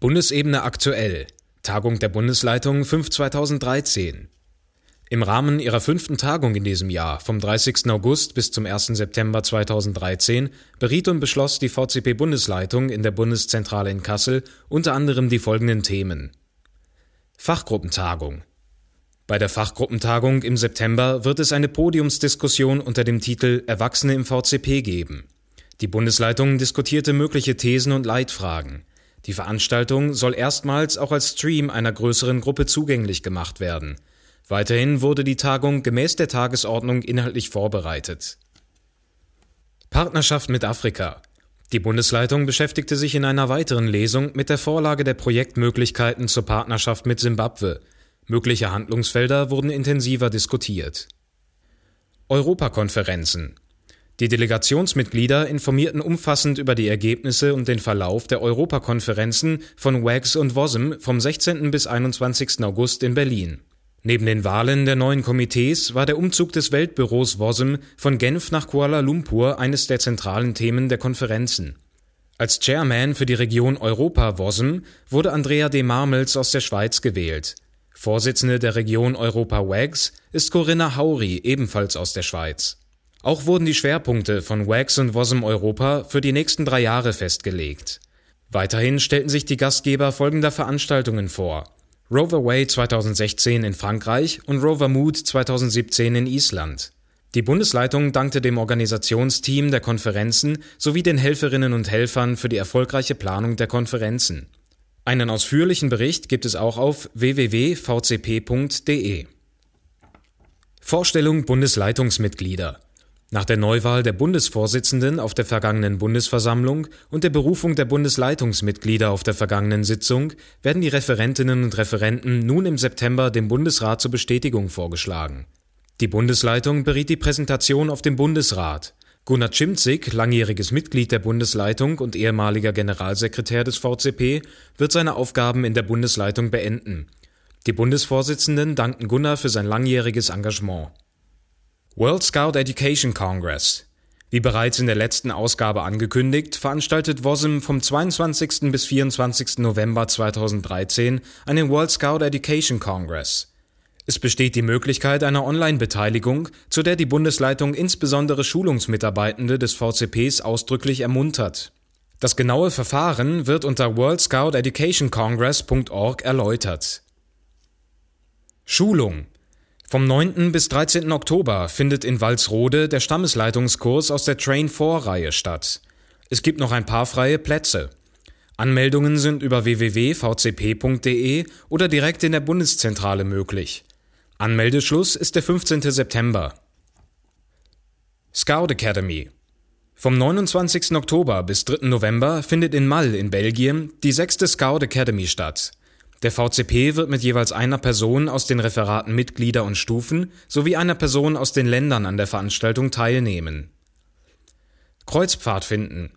Bundesebene aktuell. Tagung der Bundesleitung 5 2013. Im Rahmen ihrer fünften Tagung in diesem Jahr, vom 30. August bis zum 1. September 2013, beriet und beschloss die VCP-Bundesleitung in der Bundeszentrale in Kassel unter anderem die folgenden Themen. Fachgruppentagung. Bei der Fachgruppentagung im September wird es eine Podiumsdiskussion unter dem Titel Erwachsene im VCP geben. Die Bundesleitung diskutierte mögliche Thesen und Leitfragen. Die Veranstaltung soll erstmals auch als Stream einer größeren Gruppe zugänglich gemacht werden. Weiterhin wurde die Tagung gemäß der Tagesordnung inhaltlich vorbereitet. Partnerschaft mit Afrika. Die Bundesleitung beschäftigte sich in einer weiteren Lesung mit der Vorlage der Projektmöglichkeiten zur Partnerschaft mit Simbabwe. Mögliche Handlungsfelder wurden intensiver diskutiert. Europakonferenzen. Die Delegationsmitglieder informierten umfassend über die Ergebnisse und den Verlauf der Europakonferenzen von WAGS und WOSM vom 16. bis 21. August in Berlin. Neben den Wahlen der neuen Komitees war der Umzug des Weltbüros WOSM von Genf nach Kuala Lumpur eines der zentralen Themen der Konferenzen. Als Chairman für die Region Europa WOSM wurde Andrea de Marmels aus der Schweiz gewählt. Vorsitzende der Region Europa WAGS ist Corinna Hauri, ebenfalls aus der Schweiz. Auch wurden die Schwerpunkte von WAGS und WOSM Europa für die nächsten drei Jahre festgelegt. Weiterhin stellten sich die Gastgeber folgender Veranstaltungen vor. Rover Way 2016 in Frankreich und Rover Mood 2017 in Island. Die Bundesleitung dankte dem Organisationsteam der Konferenzen sowie den Helferinnen und Helfern für die erfolgreiche Planung der Konferenzen. Einen ausführlichen Bericht gibt es auch auf www.vcp.de. Vorstellung Bundesleitungsmitglieder nach der Neuwahl der Bundesvorsitzenden auf der vergangenen Bundesversammlung und der Berufung der Bundesleitungsmitglieder auf der vergangenen Sitzung werden die Referentinnen und Referenten nun im September dem Bundesrat zur Bestätigung vorgeschlagen. Die Bundesleitung beriet die Präsentation auf dem Bundesrat. Gunnar Cimzig, langjähriges Mitglied der Bundesleitung und ehemaliger Generalsekretär des VCP, wird seine Aufgaben in der Bundesleitung beenden. Die Bundesvorsitzenden danken Gunnar für sein langjähriges Engagement. World Scout Education Congress. Wie bereits in der letzten Ausgabe angekündigt, veranstaltet WOSM vom 22. bis 24. November 2013 einen World Scout Education Congress. Es besteht die Möglichkeit einer Online-Beteiligung, zu der die Bundesleitung insbesondere Schulungsmitarbeitende des VCPs ausdrücklich ermuntert. Das genaue Verfahren wird unter worldscouteducationcongress.org erläutert. Schulung vom 9. bis 13. Oktober findet in Walsrode der Stammesleitungskurs aus der Train 4-Reihe statt. Es gibt noch ein paar freie Plätze. Anmeldungen sind über www.vcp.de oder direkt in der Bundeszentrale möglich. Anmeldeschluss ist der 15. September. Scout Academy Vom 29. Oktober bis 3. November findet in Mall in Belgien die sechste Scout Academy statt. Der VCP wird mit jeweils einer Person aus den Referaten Mitglieder und Stufen sowie einer Person aus den Ländern an der Veranstaltung teilnehmen. Kreuzpfadfinden.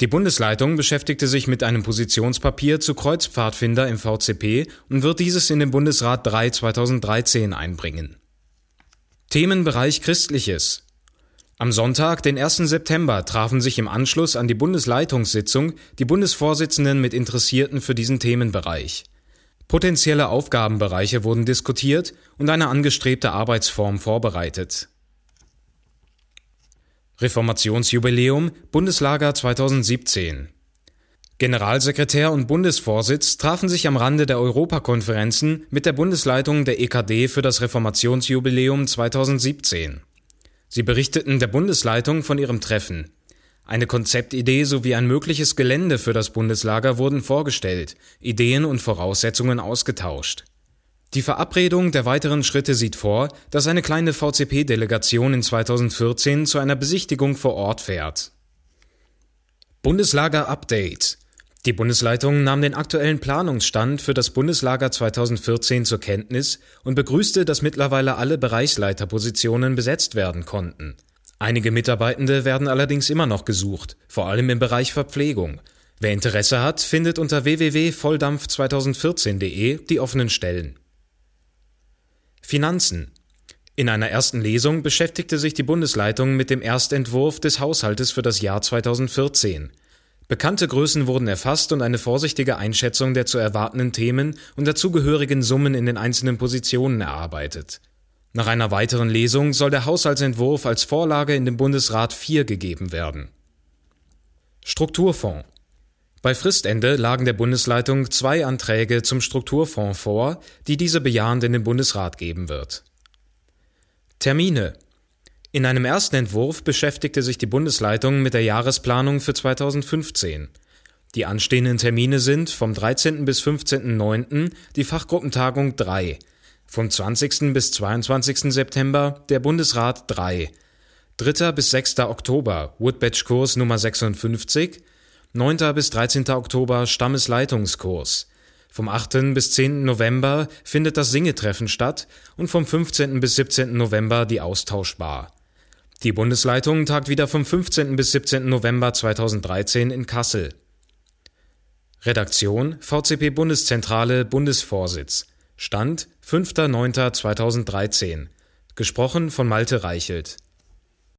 Die Bundesleitung beschäftigte sich mit einem Positionspapier zu Kreuzpfadfinder im VCP und wird dieses in den Bundesrat 3 2013 einbringen. Themenbereich Christliches. Am Sonntag, den 1. September, trafen sich im Anschluss an die Bundesleitungssitzung die Bundesvorsitzenden mit Interessierten für diesen Themenbereich. Potenzielle Aufgabenbereiche wurden diskutiert und eine angestrebte Arbeitsform vorbereitet. Reformationsjubiläum Bundeslager 2017 Generalsekretär und Bundesvorsitz trafen sich am Rande der Europakonferenzen mit der Bundesleitung der EKD für das Reformationsjubiläum 2017. Sie berichteten der Bundesleitung von ihrem Treffen. Eine Konzeptidee sowie ein mögliches Gelände für das Bundeslager wurden vorgestellt, Ideen und Voraussetzungen ausgetauscht. Die Verabredung der weiteren Schritte sieht vor, dass eine kleine VCP-Delegation in 2014 zu einer Besichtigung vor Ort fährt. Bundeslager Update Die Bundesleitung nahm den aktuellen Planungsstand für das Bundeslager 2014 zur Kenntnis und begrüßte, dass mittlerweile alle Bereichsleiterpositionen besetzt werden konnten. Einige Mitarbeitende werden allerdings immer noch gesucht, vor allem im Bereich Verpflegung. Wer Interesse hat, findet unter www.volldampf2014.de die offenen Stellen. Finanzen in einer ersten Lesung beschäftigte sich die Bundesleitung mit dem Erstentwurf des Haushaltes für das Jahr 2014. Bekannte Größen wurden erfasst und eine vorsichtige Einschätzung der zu erwartenden Themen und dazugehörigen Summen in den einzelnen Positionen erarbeitet. Nach einer weiteren Lesung soll der Haushaltsentwurf als Vorlage in den Bundesrat 4 gegeben werden. Strukturfonds bei Fristende lagen der Bundesleitung zwei Anträge zum Strukturfonds vor, die diese bejahend in den Bundesrat geben wird. Termine in einem ersten Entwurf beschäftigte sich die Bundesleitung mit der Jahresplanung für 2015. Die anstehenden Termine sind vom 13. bis 15.09. die Fachgruppentagung 3, vom 20. bis 22. September der Bundesrat 3, 3. bis 6. Oktober Woodbatch-Kurs Nummer 56, 9. bis 13. Oktober Stammesleitungskurs, vom 8. bis 10. November findet das Singetreffen statt und vom 15. bis 17. November die Austauschbar. Die Bundesleitung tagt wieder vom 15. bis 17. November 2013 in Kassel. Redaktion VCP Bundeszentrale Bundesvorsitz. Stand 5.9.2013. Gesprochen von Malte Reichelt.